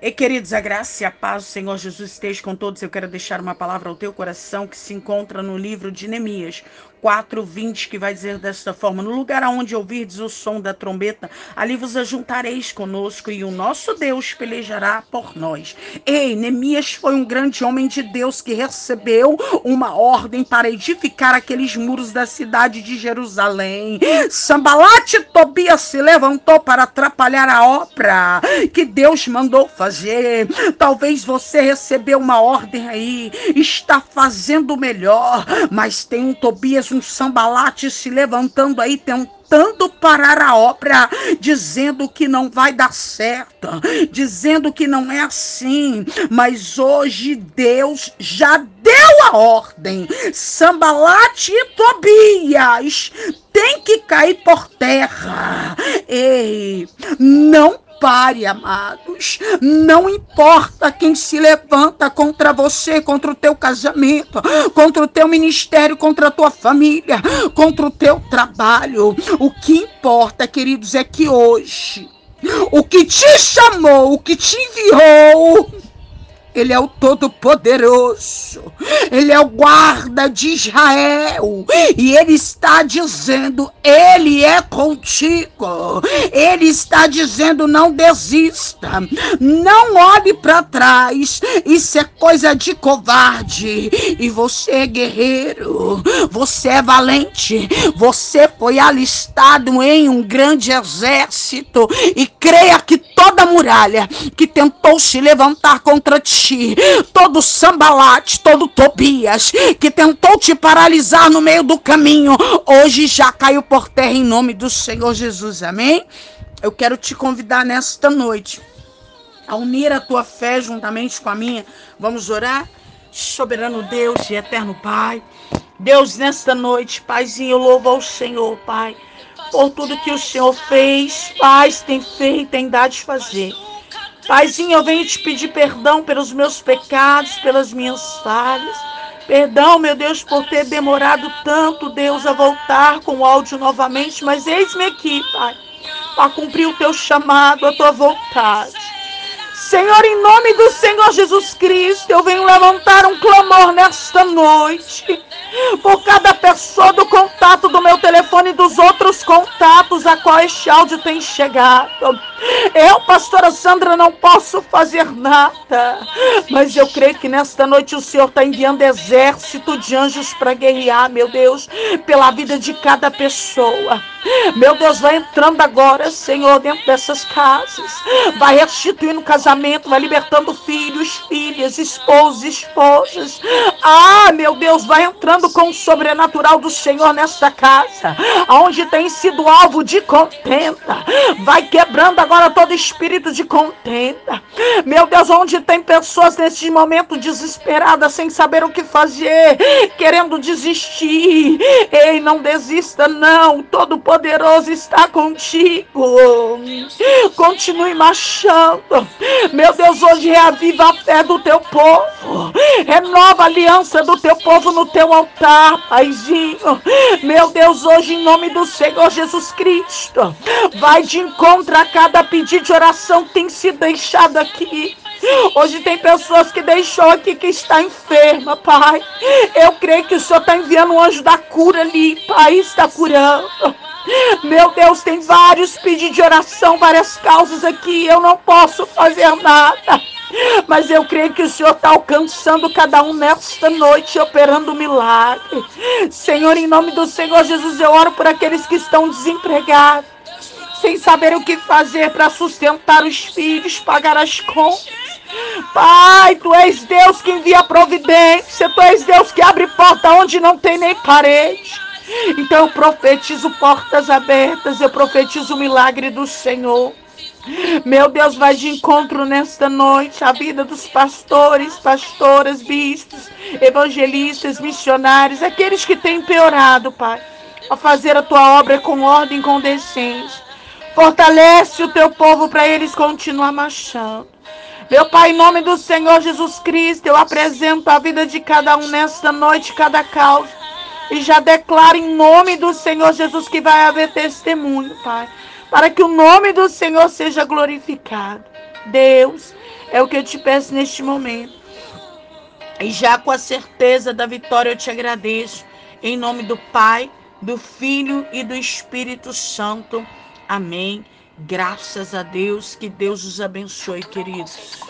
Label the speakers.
Speaker 1: E queridos, a graça e a paz do Senhor Jesus esteja com todos. Eu quero deixar uma palavra ao teu coração que se encontra no livro de Neemias, 4:20, que vai dizer desta forma: No lugar aonde ouvirdes o som da trombeta, ali vos ajuntareis conosco e o nosso Deus pelejará por nós. Ei, Neemias foi um grande homem de Deus que recebeu uma ordem para edificar aqueles muros da cidade de Jerusalém. Sambalate Tobias se levantou para atrapalhar a obra que Deus mandou fazer. Talvez você recebeu uma ordem aí, está fazendo melhor, mas tem um Tobias, um sambalate se levantando aí, tentando parar a obra, dizendo que não vai dar certo, dizendo que não é assim. Mas hoje Deus já deu a ordem. Sambalate e Tobias tem que cair por terra. Ei, não pare, amados. Não importa quem se levanta contra você, contra o teu casamento, contra o teu ministério, contra a tua família, contra o teu trabalho. O que importa, queridos, é que hoje o que te chamou, o que te enviou, ele é o Todo-Poderoso. Ele é o guarda de Israel. E ele está dizendo: Ele é contigo. Ele está dizendo: Não desista. Não olhe para trás. Isso é coisa de covarde. E você é guerreiro. Você é valente. Você foi alistado em um grande exército. E creia que toda muralha que tentou se levantar contra ti todo sambalate, todo Tobias que tentou te paralisar no meio do caminho, hoje já caiu por terra em nome do Senhor Jesus. Amém? Eu quero te convidar nesta noite a unir a tua fé juntamente com a minha. Vamos orar? Soberano Deus e eterno Pai. Deus, nesta noite, Paizinho, eu louvo ao Senhor, Pai, por tudo que o Senhor fez, faz, tem feito, tem dado de fazer. Paizinho, eu venho te pedir perdão pelos meus pecados, pelas minhas falhas. Perdão, meu Deus, por ter demorado tanto, Deus, a voltar com o áudio novamente, mas eis-me aqui, Pai, para cumprir o teu chamado, a tua vontade. Senhor, em nome do Senhor Jesus Cristo, eu venho levantar um clamor nesta noite por cada pessoa do contato do meu telefone e dos outros contatos a qual este áudio tem chegado. Eu, pastora Sandra, não posso fazer nada, mas eu creio que nesta noite o Senhor está enviando exército de anjos para guerrear, meu Deus, pela vida de cada pessoa. Meu Deus, vai entrando agora, Senhor, dentro dessas casas, vai restituindo o casamento, vai libertando filhos, filhas, esposos, esposas. Ah, meu Deus, vai entrando com o sobrenatural do Senhor nesta casa, aonde tem sido alvo de contenda, vai quebrando agora todo espírito de contenda. Meu Deus, onde tem pessoas neste momento desesperadas, sem saber o que fazer, querendo desistir. Ei, não desista, não. Todo poderoso está contigo. Continue marchando. Meu Deus, hoje reaviva a fé do teu povo. Renova a aliança do teu povo no teu altar, Paizinho. Meu Deus, hoje, em nome do Senhor Jesus Cristo, vai de encontro a cada pedido de oração tem sido deixado aqui. Hoje tem pessoas que deixou aqui que está enferma, Pai. Eu creio que o Senhor está enviando um anjo da cura ali, Pai, está curando. Meu Deus, tem vários pedidos de oração, várias causas aqui. Eu não posso fazer nada. Mas eu creio que o Senhor está alcançando cada um nesta noite, operando um milagre. Senhor, em nome do Senhor Jesus, eu oro por aqueles que estão desempregados sem saber o que fazer para sustentar os filhos, pagar as contas. Pai, tu és Deus que envia providência, tu és Deus que abre porta onde não tem nem parede. Então eu profetizo portas abertas, eu profetizo o milagre do Senhor. Meu Deus, vai de encontro nesta noite a vida dos pastores, pastoras, bispos, evangelistas, missionários, aqueles que têm piorado, Pai, a fazer a tua obra com ordem, com decência. Fortalece o teu povo para eles continuar marchando. Meu Pai, em nome do Senhor Jesus Cristo, eu apresento a vida de cada um nesta noite, cada causa. E já declaro em nome do Senhor Jesus que vai haver testemunho, Pai. Para que o nome do Senhor seja glorificado. Deus, É o que eu te peço neste momento. E já com a certeza da vitória eu te agradeço. Em nome do Pai, do Filho e do Espírito Santo. Amém. Graças a Deus. Que Deus os abençoe, queridos.